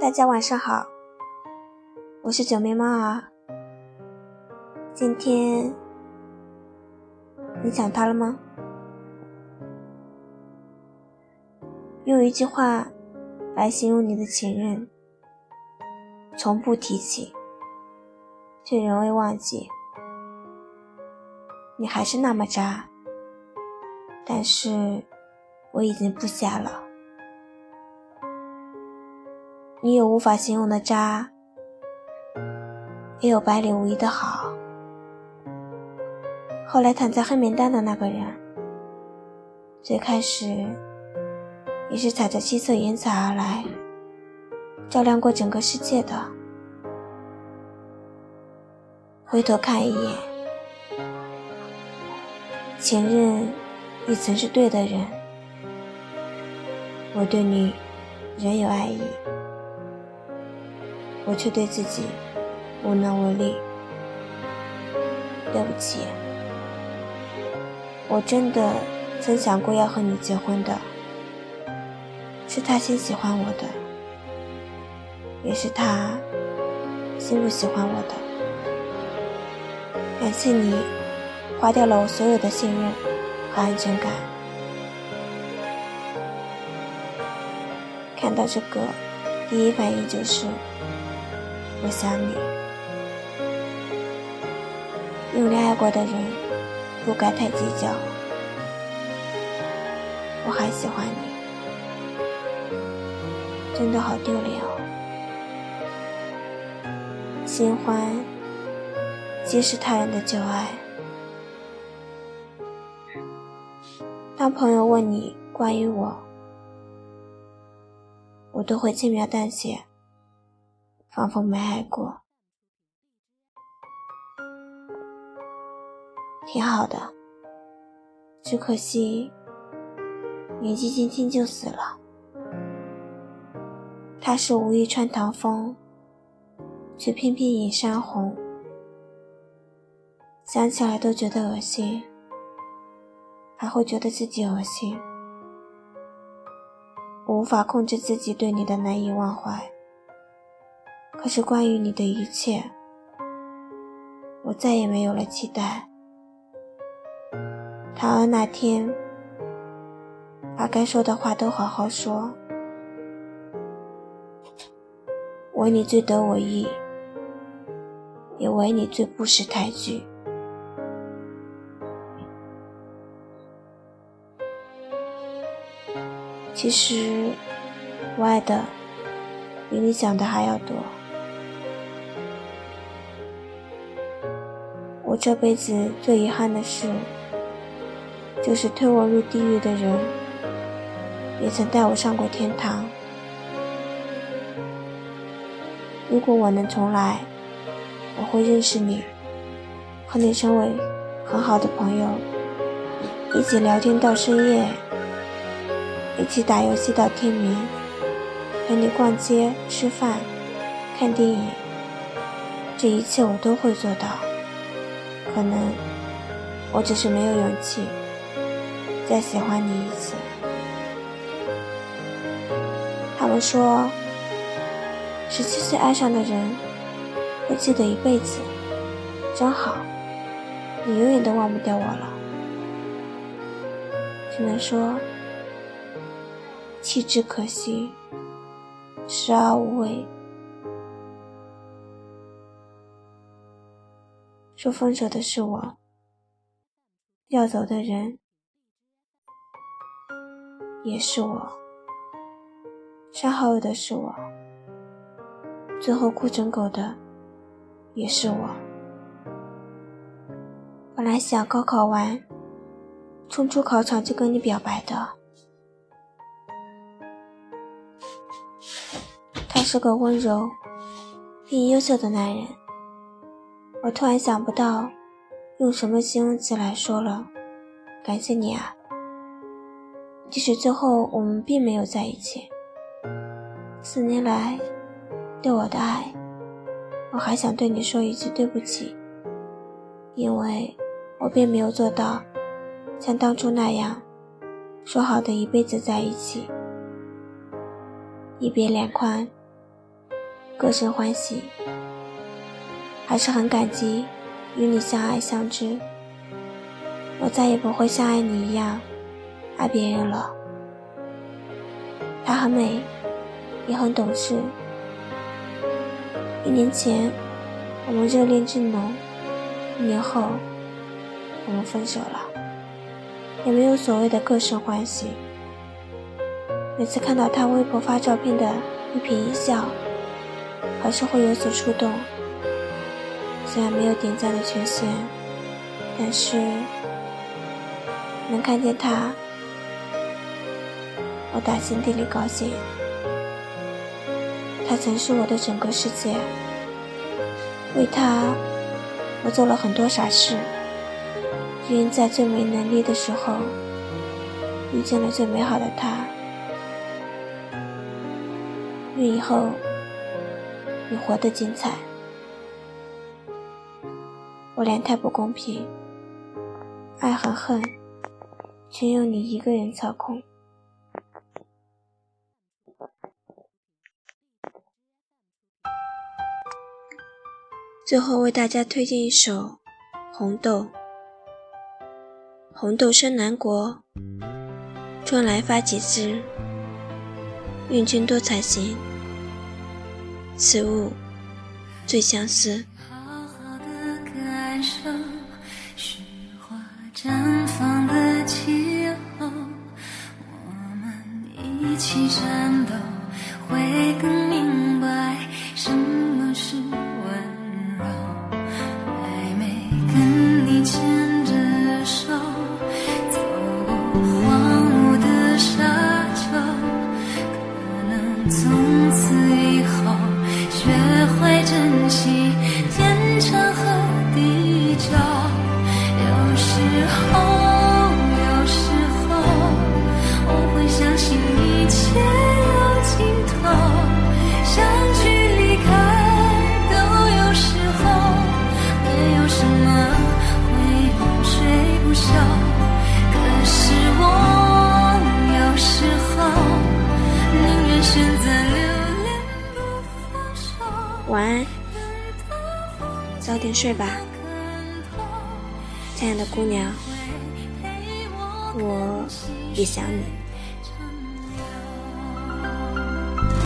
大家晚上好，我是九妹猫儿。今天你想他了吗？用一句话来形容你的前任：从不提起，却仍未忘记。你还是那么渣，但是我已经不瞎了。你有无法形容的渣，也有百里无一的好。后来躺在黑名单的那个人，最开始也是踩着七色云彩而来，照亮过整个世界的。回头看一眼，前任也曾是对的人，我对你仍有爱意。我却对自己无能为力，对不起，我真的曾想过要和你结婚的，是他先喜欢我的，也是他先不喜欢我的。感谢你花掉了我所有的信任和安全感。看到这个，第一反应就是。我想你，用力爱过的人不该太计较。我还喜欢你，真的好丢脸哦。新欢皆是他人的旧爱。当朋友问你关于我，我都会轻描淡写。仿佛没爱过，挺好的，只可惜年纪轻轻就死了。他是无意穿堂风，却偏偏引山红，想起来都觉得恶心，还会觉得自己恶心，无法控制自己对你的难以忘怀。可是关于你的一切，我再也没有了期待。唐恩那天，把该说的话都好好说，唯你最得我意，也唯你最不识抬举。其实，我爱的比你想的还要多。我这辈子最遗憾的事，就是推我入地狱的人，也曾带我上过天堂。如果我能重来，我会认识你，和你成为很好的朋友，一起聊天到深夜，一起打游戏到天明，陪你逛街、吃饭、看电影，这一切我都会做到。可能我只是没有勇气再喜欢你一次。他们说，十七岁爱上的人会记得一辈子，真好，你永远都忘不掉我了。只能说，弃之可惜，食而无味。说分手的是我，要走的人也是我，删好友的是我，最后哭成狗的也是我。本来想高考完冲出考场就跟你表白的，他是个温柔并优秀的男人。我突然想不到用什么形容词来说了，感谢你啊！即使最后我们并没有在一起，四年来对我的爱，我还想对你说一句对不起，因为我并没有做到像当初那样说好的一辈子在一起，一别两宽，各生欢喜。还是很感激与你相爱相知。我再也不会像爱你一样爱别人了。她很美，也很懂事。一年前我们热恋正浓，一年后我们分手了，也没有所谓的各生欢喜。每次看到她微博发照片的一颦一笑，还是会有所触动。虽然没有点赞的权限，但是能看见他，我打心底里高兴。他曾是我的整个世界，为他，我做了很多傻事。因在最没能力的时候，遇见了最美好的他。愿以后你活得精彩。我俩太不公平，爱和恨全由你一个人操控。最后为大家推荐一首《红豆》。红豆生南国，春来发几枝。愿君多采撷，此物最相思。绽放的气候，我们一起战斗，会更明白什么是晚安，早点睡吧。亲爱的姑娘，我也想你。